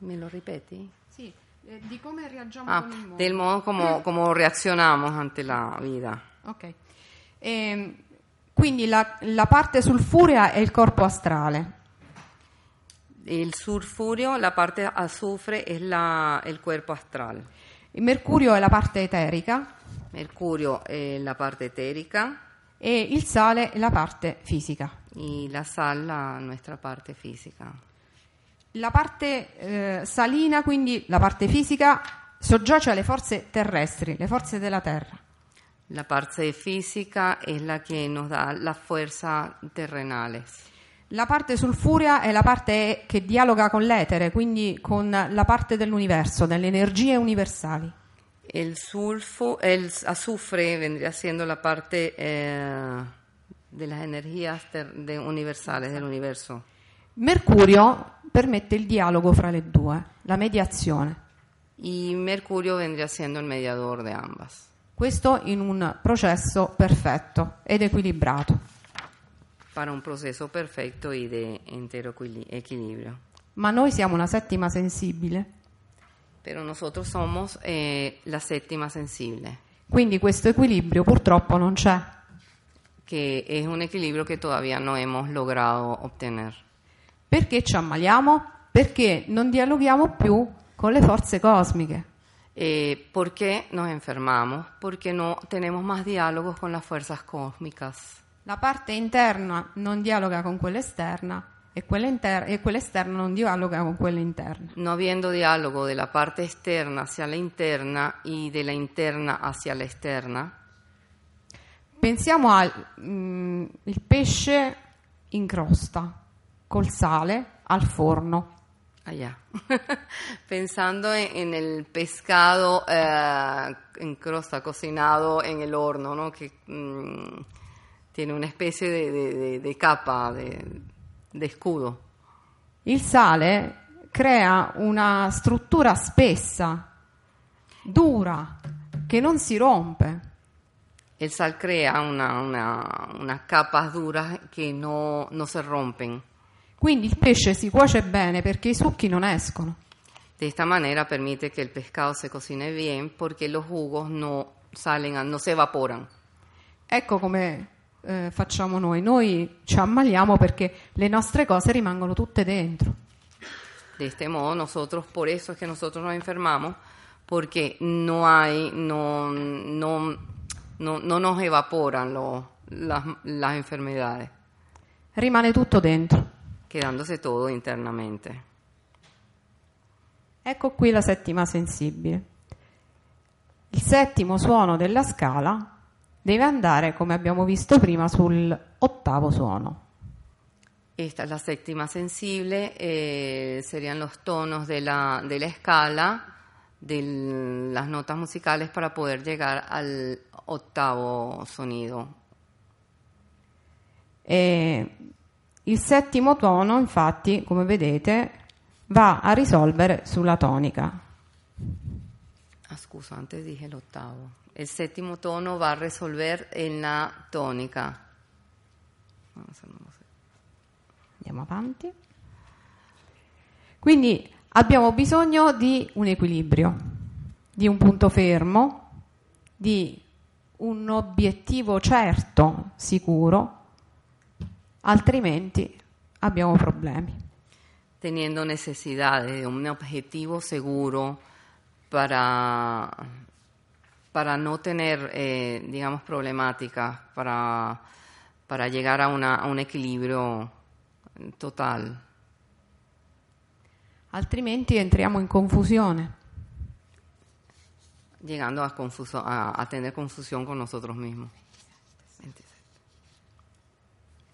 [SPEAKER 2] ¿Me lo ripeti?
[SPEAKER 1] Sì, eh, di come reagiamo
[SPEAKER 2] Ah, del modo como, como reaccionamos ante la vida.
[SPEAKER 1] Ok. Ehm, quindi la, la parte sulfurea è il corpo astrale,
[SPEAKER 2] El sulfurio, la parte azufre, es la, el cuerpo astral.
[SPEAKER 1] Il mercurio è la parte eterica
[SPEAKER 2] Mercurio es la parte etérica
[SPEAKER 1] e il sale è la parte fisica.
[SPEAKER 2] y la sal la nuestra parte física.
[SPEAKER 1] La parte eh, salina, quindi la parte fisica, soggiace alle forze terrestri, le forze della terra.
[SPEAKER 2] La parte física es la que nos da las fuerzas terrenales.
[SPEAKER 1] La parte sulfurea è la parte che dialoga con l'etere, quindi con la parte dell'universo, delle energie universali.
[SPEAKER 2] El sulfo, el azufre vendría siendo la parte eh, de las energías ter- de- universales del universo.
[SPEAKER 1] Mercurio permette il dialogo fra le due, la mediazione.
[SPEAKER 2] Y Mercurio vendría siendo el mediador de ambas.
[SPEAKER 1] Questo in un processo perfetto ed equilibrato.
[SPEAKER 2] Para un proceso perfecto y de entero equili- equilibrio.
[SPEAKER 1] Ma noi siamo una settima sensibile,
[SPEAKER 2] Pero nosotros somos eh, la séptima sensible,
[SPEAKER 1] quindi questo equilibrio purtroppo non c'è.
[SPEAKER 2] que es un equilibrio que todavía no hemos logrado obtener.
[SPEAKER 1] Perché ci ammaliamo? Perché non dialoghiamo più con le forze cosmiche.
[SPEAKER 2] Eh, ¿Por qué nos enfermamos? Porque no tenemos más diálogos con las fuerzas cósmicas.
[SPEAKER 1] La parte interna non dialoga con quella esterna e quella, inter- e quella esterna non dialoga con quella interna.
[SPEAKER 2] No habiendo diálogo de la parte externa hacia la interna y de la interna hacia la externa,
[SPEAKER 1] Pensiamo al mm, il pesce in crosta, col sale, al forno.
[SPEAKER 2] allá. Pensando en, en el pescado eh, en crosta, cocinado en el horno, ¿no? que mm, tiene una especie de, de- de- de capa, de escudo.
[SPEAKER 1] Il sale crea una struttura spessa, dura, che non si rompe.
[SPEAKER 2] El sal crea una- una- unas capas duras que no, no se rompen.
[SPEAKER 1] Quindi il pesce si cuoce bene perché i succhi non escono.
[SPEAKER 2] De esta manera permite que el pescado se cocine bien porque los jugos no salen, no se evaporan.
[SPEAKER 1] Ecco come eh, facciamo noi. Noi ci ammaliamo perché le nostre cose rimangono tutte dentro.
[SPEAKER 2] De este modo nosotros, por eso es que nosotros nos enfermamos, porque no hay, no, no, no, no nos evaporan lo- las, las enfermedades,
[SPEAKER 1] Rimane tutto dentro.
[SPEAKER 2] quedándose todo internamente.
[SPEAKER 1] Ecco qui la settima sensibile. Il settimo suono della scala deve andare, come abbiamo visto prima, sul ottavo suono.
[SPEAKER 2] Esta es la séptima sensible, eh, serían los tonos de la, de la escala de las notas musicales para poder llegar al octavo sonido.
[SPEAKER 1] E il settimo tono, infatti, come vedete, va a risolvere sulla tonica.
[SPEAKER 2] Ah, scusa, antes dije el octavo. El séptimo tono va a resolver en la tónica.
[SPEAKER 1] Andiamo avanti. Quindi abbiamo bisogno di un equilibrio, di un punto fermo, di un obiettivo certo, sicuro, altrimenti abbiamo problemi.
[SPEAKER 2] Teniendo necesidad de un objetivo seguro para, para no tener, eh, digamos, problemáticas, para, para llegar a, una, a un equilibrio total.
[SPEAKER 1] Altrimenti entriamo in confusione.
[SPEAKER 2] llegando a, confuso- a, a tener confusión con nosotros mismos. 27.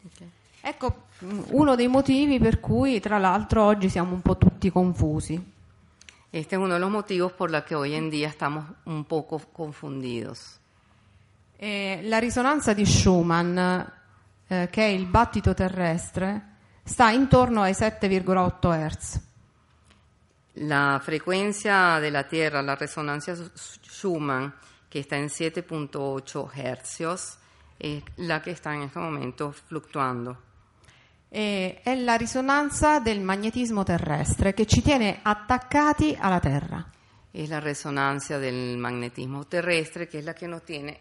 [SPEAKER 2] Ok.
[SPEAKER 1] Ecco uno dei motivi per cui, tra l'altro, oggi siamo un po' tutti confusi.
[SPEAKER 2] Este es uno de los motivos por los que hoy en día estamos un poco confundidos.
[SPEAKER 1] E la risonanza di Schumann, eh, che è il battito terrestre, sta intorno ai 7,8 Hz.
[SPEAKER 2] La frecuencia de la Tierra, la resonancia Schumann, que está en 7.8 hercios, es la que está en este momento fluctuando.
[SPEAKER 1] E è la risonanza del magnetismo terrestre che ci tiene attaccati alla Terra.
[SPEAKER 2] Es la resonancia del magnetismo terrestre, que es la que nos tiene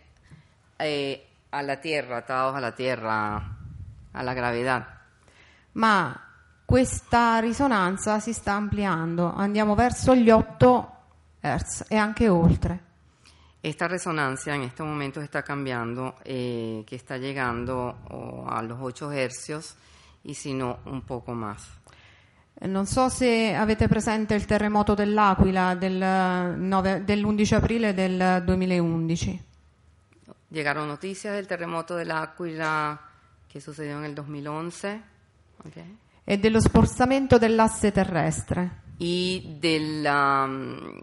[SPEAKER 2] eh, a la Tierra, atados a la Tierra, a la gravedad.
[SPEAKER 1] Ma questa risonanza si sta ampliando, andiamo verso gli 8 Hz e anche oltre.
[SPEAKER 2] Esta resonancia en este momento está cambiando, eh, que está llegando oh, a los 8 hercios y si no un poco más.
[SPEAKER 1] Eh, Non so se avete presente il terremoto dell'Aquila del nove- dell'11 aprile del 2011.
[SPEAKER 2] Llegaron noticias del terremoto del Áquila que sucedió en el 2011 ok,
[SPEAKER 1] e dello spostamento dell'asse terrestre.
[SPEAKER 2] y del, um,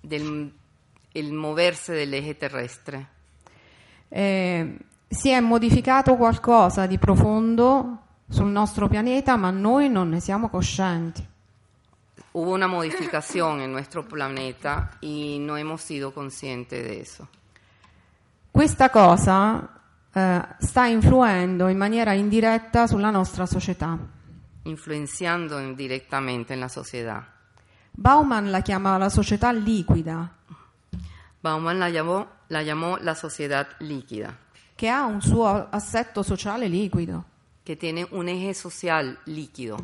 [SPEAKER 2] del el moverse del eje terrestre.
[SPEAKER 1] Eh, si è modificato qualcosa di profondo sul nostro pianeta, ma noi non ne siamo coscienti.
[SPEAKER 2] Hubo una modificación en nuestro planeta y no hemos sido conscientes de eso.
[SPEAKER 1] Questa cosa eh, sta influendo in maniera indiretta sulla nostra società.
[SPEAKER 2] influenciando indirectamente en la sociedad.
[SPEAKER 1] Bauman la chiama la società liquida,
[SPEAKER 2] Bauman la llamó, la llamó la sociedad líquida,
[SPEAKER 1] che ha un suo assetto sociale liquido,
[SPEAKER 2] que tiene un eje social líquido,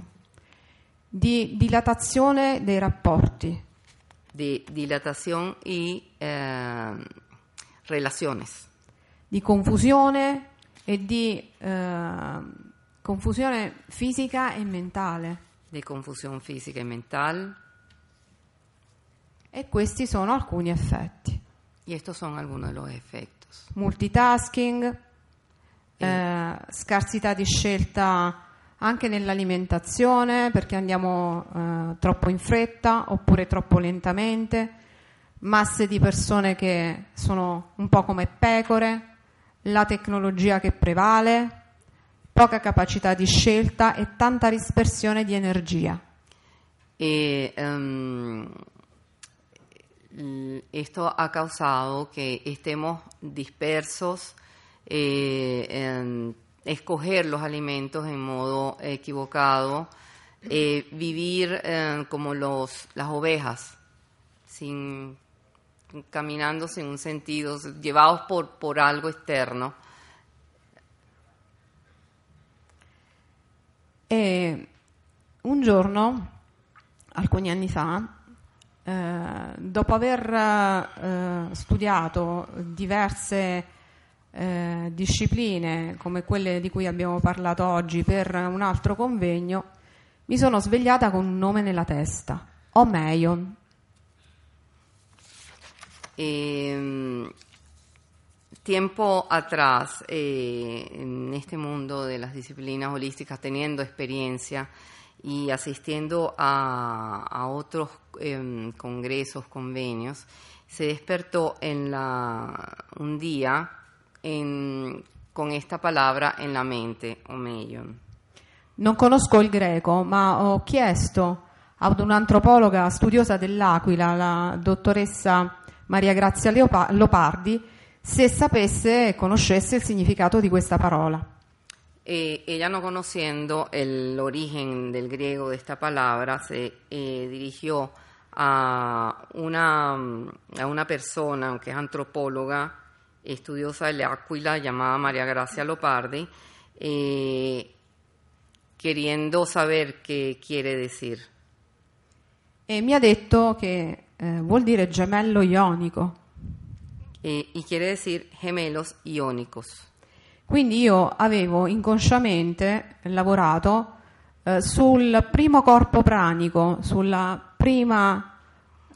[SPEAKER 1] di dilatazione dei rapporti,
[SPEAKER 2] de dilatación y eh, relaciones,
[SPEAKER 1] di confusione e di eh, confusione fisica e mentale.
[SPEAKER 2] de confusión física y mental.
[SPEAKER 1] E questi sono alcuni effetti.
[SPEAKER 2] Y estos son algunos de los efectos.
[SPEAKER 1] Multitasking, eh, scarsità di scelta anche nell'alimentazione perché andiamo eh, troppo in fretta oppure troppo lentamente, masse di persone che sono un po' come pecore, la tecnologia che prevale, poca capacità di scelta e tanta dispersione di energia.
[SPEAKER 2] Em, l- esto ha causado que estemos dispersos, eh, en escoger los alimentos en modo equivocado, eh, vivir eh, como los, las ovejas, sin, caminando sin un sentido, llevados por, por algo externo.
[SPEAKER 1] E un giorno, alcuni anni fa, eh, dopo aver eh, studiato diverse eh, discipline come quelle di cui abbiamo parlato oggi per un altro convegno, mi sono svegliata con un nome nella testa, Omeion.
[SPEAKER 2] Eh, tiempo atrás, eh, en este mundo de las teniendo experiencia y asistiendo a, a otros congresos, convenios, se despertó en un día en- con esta palabra en la mente, Omeion.
[SPEAKER 1] Non conosco il greco, ma ho chiesto ad un'antropologa studiosa dell'Aquila, la dottoressa Maria Grazia Leopa- Lopardi, se sapesse e conoscesse il significato di questa parola.
[SPEAKER 2] Eh, ella no conociendo el origen del griego de esta palabra, se eh, dirigió a una, a una persona que es antropóloga, estudiosa de L'Aquila, llamada María Gracia Lopardi, eh, queriendo saber qué quiere decir.
[SPEAKER 1] E mi ha detto che eh, vuol dire gemello ionico.
[SPEAKER 2] Eh, y quiere decir gemelos iónicos.
[SPEAKER 1] Quindi io avevo inconsciamente lavorato eh, sul primo corpo pranico, sulla prima,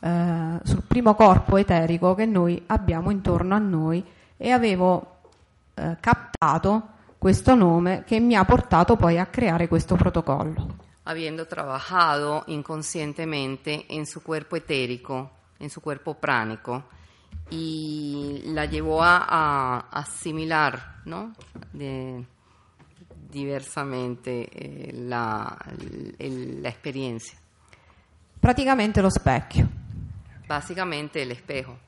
[SPEAKER 1] eh, sul primo corpo eterico che noi abbiamo intorno a noi e avevo eh, captato questo nome che mi ha portato poi a creare questo protocollo.
[SPEAKER 2] habiendo trabajado inconscientemente en su cuerpo etérico, en su cuerpo pránico, y la llevó a, a asimilar ¿no? De- diversamente eh, la.
[SPEAKER 1] Praticamente lo specchio.
[SPEAKER 2] Básicamente el espejo.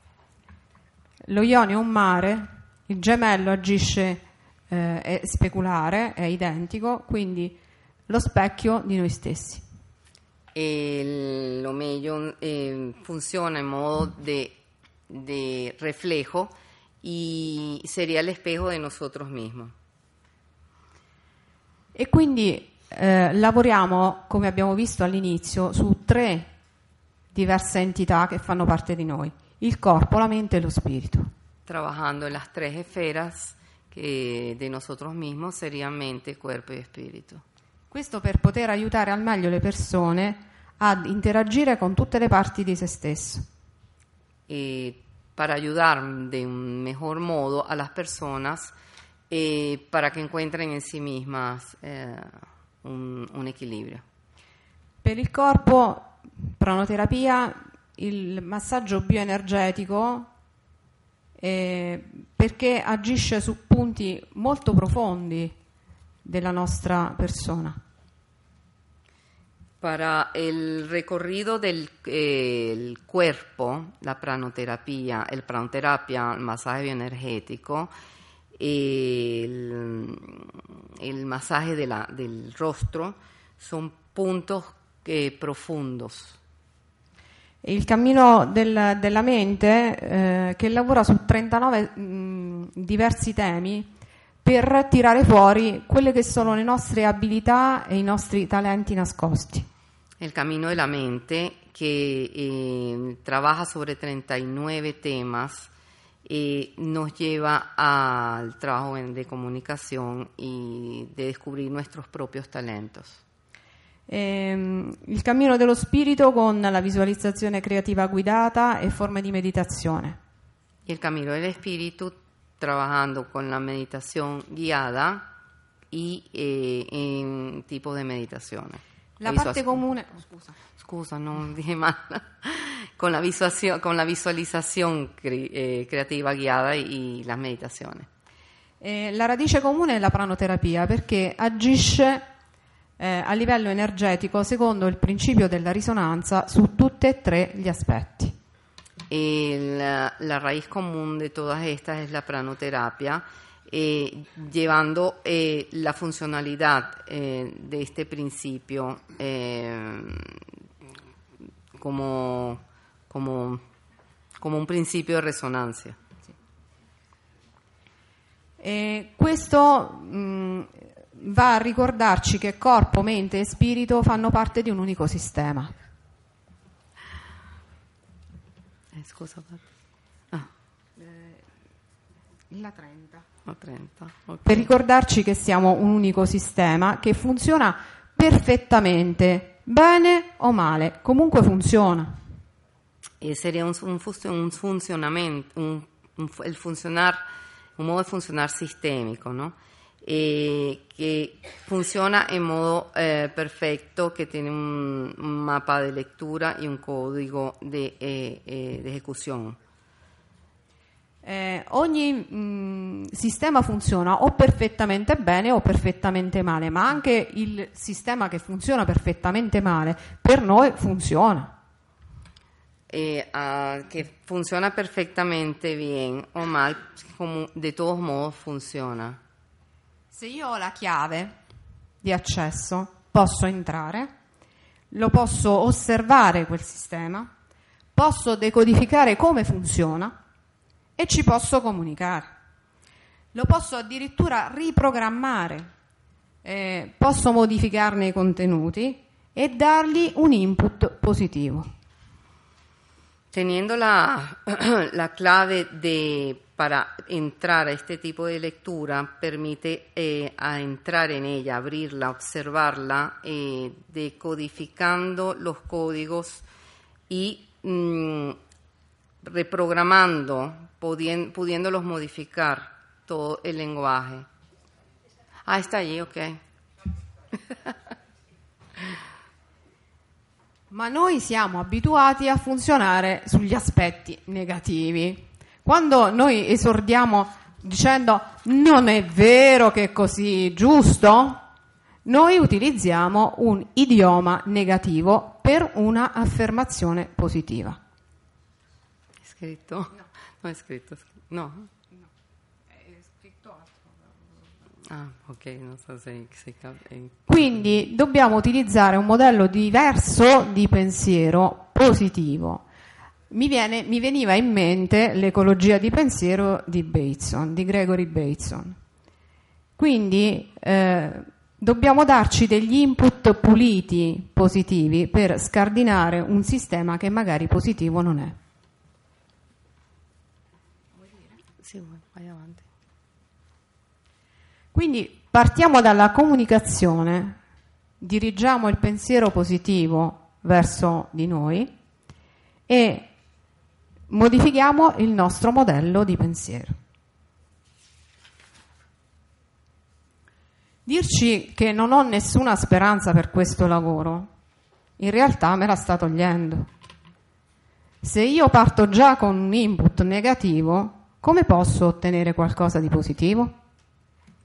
[SPEAKER 1] Lo Ionio è un mare, il gemello agisce eh, è speculare, è identico, quindi lo specchio di noi stessi.
[SPEAKER 2] El omello eh, funciona en modo de, de reflejo y sería el espejo de nosotros mismos.
[SPEAKER 1] E quindi eh, lavoriamo, come abbiamo visto all'inizio, su tre diverse entità che fanno parte di noi, il corpo, la mente e lo spirito.
[SPEAKER 2] trabajando en las tres esferas que de nosotros mismos serían mente, cuerpo y espíritu.
[SPEAKER 1] Questo per poter aiutare al meglio le persone ad interagire con tutte le parti di se stesso.
[SPEAKER 2] Eh, para ayudar de un mejor modo a las personas eh, para que encuentren en sí mismas eh, un, un equilibrio.
[SPEAKER 1] Per il corpo, pranoterapia, il massaggio bioenergetico, eh, perché agisce su punti molto profondi della nostra persona.
[SPEAKER 2] Para el recorrido del eh, cuerpo, la pranoterapia, el pranoterapia, el masaje bioenergético, el, el masaje de la- del rostro, son puntos eh, profundos.
[SPEAKER 1] Il cammino del- della mente eh, che lavora su 39 mh, diversi temi per tirare fuori quelle che sono le nostre abilità e i nostri talenti nascosti.
[SPEAKER 2] El camino de la mente, que eh, trabaja sobre 39 temas, eh, nos lleva al trabajo de comunicación y de descubrir nuestros propios talentos.
[SPEAKER 1] Ehm, il cammino dello spirito con la visualizzazione creativa guidata e forme di meditazione.
[SPEAKER 2] Y el camino del espíritu, trabajando con la meditación guiada y eh, en tipos de meditaciones.
[SPEAKER 1] La
[SPEAKER 2] Visual-
[SPEAKER 1] parte comune, oh, scusa.
[SPEAKER 2] Scusa, no dije mal. con, la con la visualización cre- eh, creativa guiada y, y las meditaciones.
[SPEAKER 1] Eh, la radice comune è la pranoterapia perché agisce eh, a livello energetico secondo il principio della risonanza su tutti e tre gli aspetti.
[SPEAKER 2] La, la raíz común de todas estas es la pranoterapia, eh, llevando eh, la funcionalidad eh, de este principio eh, como, como, como un principio de resonancia.
[SPEAKER 1] E questo mh, va a ricordarci che corpo, mente e spirito fanno parte di un unico sistema.
[SPEAKER 2] Eh, scusa, ah,
[SPEAKER 1] La 30.
[SPEAKER 2] ho 30. ok.
[SPEAKER 1] Per ricordarci che siamo un unico sistema che funziona perfettamente, bene o male, comunque funziona.
[SPEAKER 2] Eh, sería un, un, un funcionamiento, un, un el funcionar, un modo de funcionar sistémico, ¿no? Eh, que funciona en modo eh, perfecto, que tiene un, un mapa de lectura y un código de, eh, eh, de ejecución.
[SPEAKER 1] Eh, ogni mh, sistema funziona o perfettamente bene o perfettamente male, ma anche il sistema che funziona perfettamente male per noi funziona.
[SPEAKER 2] Eh, ah, que funciona perfectamente bien o mal, de todos modos funciona.
[SPEAKER 1] Se io ho la chiave di accesso, posso entrare, lo posso osservare quel sistema, posso decodificare come funziona e ci posso comunicare. Lo posso addirittura riprogrammare, eh, posso modificarne i contenuti e dargli un input positivo.
[SPEAKER 2] Teniendo la, la clave de, para entrar a este tipo de lectura, permite eh, a entrar en ella, abrirla, observarla, eh, decodificando los códigos y mm, reprogramando, pudiéndolos modificar todo el lenguaje. Ah, está allí, ok.
[SPEAKER 1] Ma noi siamo abituati a funzionare sugli aspetti negativi. Quando noi esordiamo dicendo non è vero che è così giusto, noi utilizziamo un idioma negativo per una affermazione positiva.
[SPEAKER 2] ¿Escrito? No, escrito. escrito. No. Ah, ok, non so se, se
[SPEAKER 1] Quindi dobbiamo utilizzare un modello diverso di pensiero positivo. Mi, viene- mi veniva in mente l'ecologia di pensiero di Bateson, di Gregory Bateson. Quindi eh, dobbiamo darci degli input puliti positivi per scardinare un sistema che magari positivo non è. Quindi partiamo dalla comunicazione, dirigiamo il pensiero positivo verso di noi e modifichiamo il nostro modello di pensiero. Dirci che non ho nessuna speranza per questo lavoro, in realtà me la sta togliendo. Se io parto già con un input negativo, come posso ottenere qualcosa di positivo?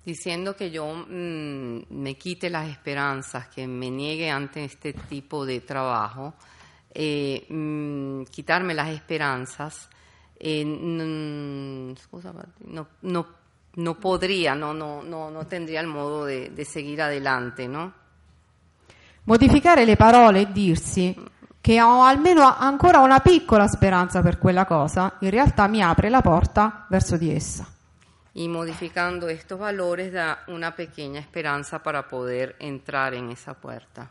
[SPEAKER 2] Diciendo que yo mm, me quite las esperanzas, que me niegue ante este tipo de trabajo, eh, mm, quitarme las esperanzas, eh, mm, scusa, no, no no podría, no, no, no, no tendría el modo de, de seguir adelante, ¿no?
[SPEAKER 1] Modificare le parole e dirsi che ho almeno ancora una piccola speranza per quella cosa, in realtà mi apre la porta verso di essa.
[SPEAKER 2] Y modificando estos valores da una pequeña esperanza para poder entrar en esa puerta.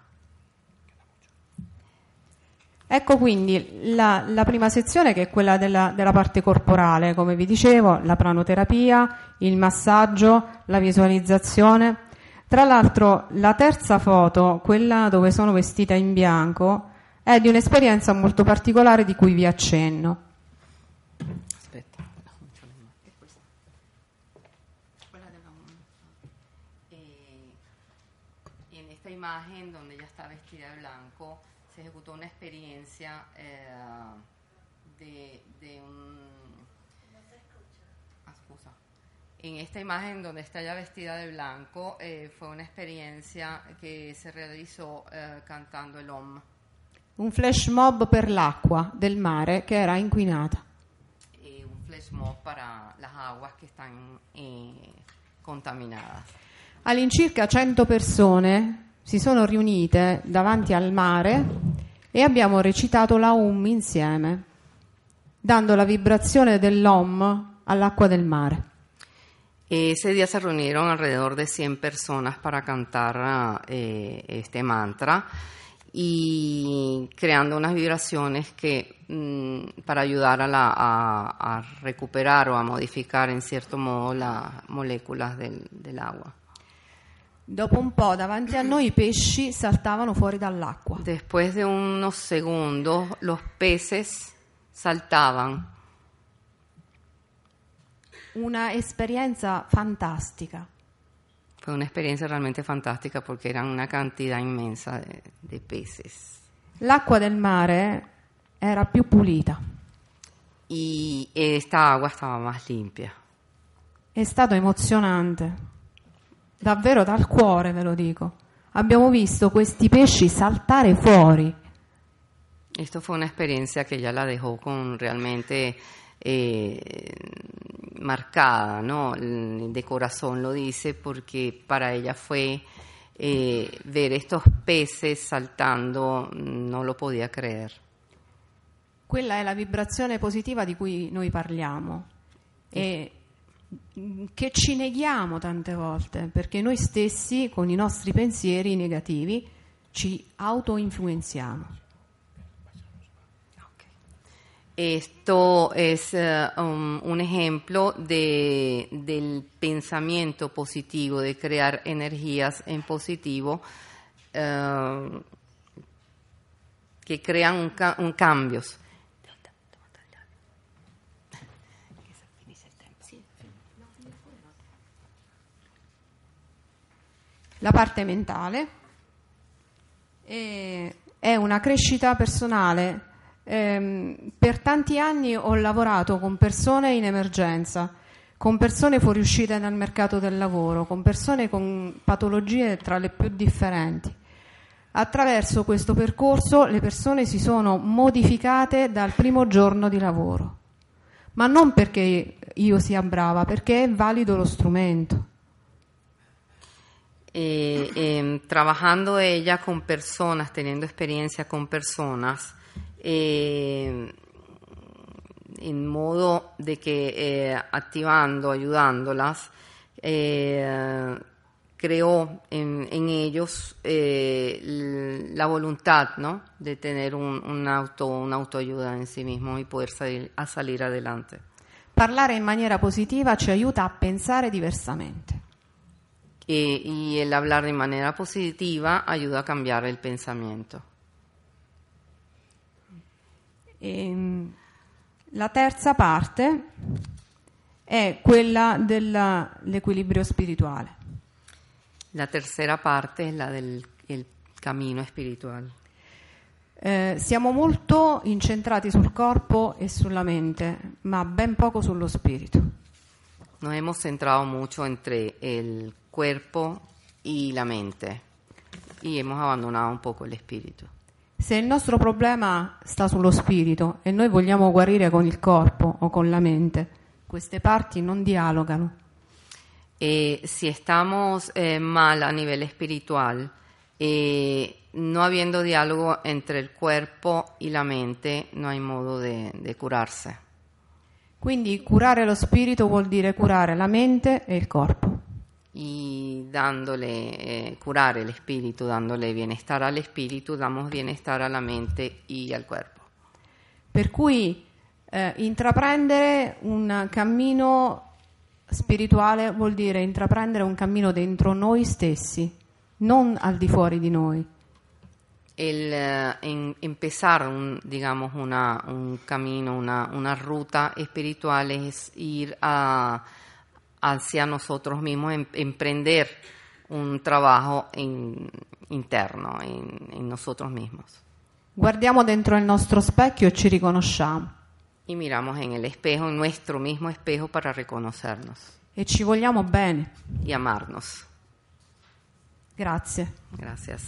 [SPEAKER 1] Ecco quindi la, la prima sezione che è quella della, della parte corporale, come vi dicevo, la pranoterapia, il massaggio, la visualizzazione. Tra l'altro la terza foto, quella dove sono vestita in bianco, è di un'esperienza molto particolare di cui vi accenno.
[SPEAKER 2] Aspetta, è questa. Quella della eh, en esta imagen donde ella está vestida de blanco se ejecutó una experiencia eh, de, de un... Ah, scusa. En esta imagen donde está ella vestida de blanco eh, fue una experiencia que se realizó eh, cantando el Om.
[SPEAKER 1] Un flash mob per l'acqua del mare che era inquinata.
[SPEAKER 2] eh, un flash mob para las aguas que están eh, contaminadas.
[SPEAKER 1] All'incirca 100 persone si sono riunite davanti al mare e abbiamo recitato la Um insieme, dando la vibrazione dell'Om all'acqua del mare.
[SPEAKER 2] Ese día se reunieron alrededor de 100 personas para cantar ah, eh, este mantra y creando unas vibraciones que mm, para ayudar a, la- a- a recuperar o a modificar en cierto modo las moléculas del, agua.
[SPEAKER 1] Dopo un po' davanti a noi i pesci saltavano fuori dall'acqua.
[SPEAKER 2] Después de unos segundos, los peces saltaban
[SPEAKER 1] Una esperienza fantastica.
[SPEAKER 2] Fue una experiencia realmente fantástica porque eran una cantidad inmensa de, de peces.
[SPEAKER 1] L'acqua del mare era più pulita.
[SPEAKER 2] Y esta agua estaba más limpia.
[SPEAKER 1] È stato emozionante. Davvero dal cuore ve lo dico. Abbiamo visto questi pesci saltare fuori.
[SPEAKER 2] Esto fue una experiencia que ella la dejó con realmente eh, marcada, ¿no? De corazón lo dice porque para ella fue eh, ver estos peces saltando, no lo podía creer.
[SPEAKER 1] Quella è la vibrazione positiva di cui noi parliamo e che ci neghiamo tante volte perché noi stessi con i nostri pensieri negativi ci autoinfluenziamo.
[SPEAKER 2] Esto es eh, um, un ejemplo de, del pensamiento positivo, de crear energías en positivo eh, que crean un, un cambios.
[SPEAKER 1] La parte mentale eh, è una crescita personale. Ehm, per tanti anni ho lavorato con persone in emergenza, con persone fuoriuscite dal mercato del lavoro, con persone con patologie tra le più differenti. Attraverso questo percorso le persone si sono modificate dal primo giorno di lavoro, ma non perché io sia brava, perché è valido lo strumento.
[SPEAKER 2] Eh, em, trabajando ella con personas, teniendo experiencia con personas, eh, en modo de que eh, activando, ayudándolas, eh, creó en, en ellos eh, la voluntad ¿no? de tener un, un auto, una autoayuda en sí mismo y poder salir, a salir adelante.
[SPEAKER 1] Parlare in maniera positiva ci aiuta a pensare diversamente.
[SPEAKER 2] Eh, y el hablar de manera positiva ayuda a cambiar el pensamiento.
[SPEAKER 1] Ehm, la terza parte è quella dell'equilibrio spirituale.
[SPEAKER 2] La tercera parte es la del el camino espiritual.
[SPEAKER 1] Eh, siamo molto incentrati sul corpo e sulla mente, ma ben poco sullo spirito.
[SPEAKER 2] Nos hemos centrado mucho entre el cuerpo y la mente y hemos abandonado un poco el espíritu.
[SPEAKER 1] Se il nostro problema sta sullo spirito e noi vogliamo guarire con il corpo o con la mente, queste parti non dialogano.
[SPEAKER 2] Eh, si estamos eh, mal a nivel espiritual, eh, no habiendo diálogo entre el cuerpo y la mente, no hay modo de, de curarse.
[SPEAKER 1] Quindi curare lo spirito vuol dire curare la mente e il corpo.
[SPEAKER 2] Y dándole, eh, curar el espíritu, dándole bienestar al espíritu, damos bienestar a la mente y al cuerpo.
[SPEAKER 1] Per cui eh, intraprendere un cammino spirituale vuol dire intraprendere un cammino dentro noi stessi, non al di fuori di noi.
[SPEAKER 2] El eh, en- empezar, un, digamos, una, un camino, una, una ruta espiritual es ir a- hacia nosotros mismos, em- emprender un trabajo in- interno en- en nosotros mismos.
[SPEAKER 1] Guardiamo dentro il nostro specchio e ci riconosciamo
[SPEAKER 2] y miramos en el espejo, en nuestro mismo espejo, para reconocernos
[SPEAKER 1] e ci vogliamo bene.
[SPEAKER 2] y amarnos.
[SPEAKER 1] Grazie.
[SPEAKER 2] Gracias.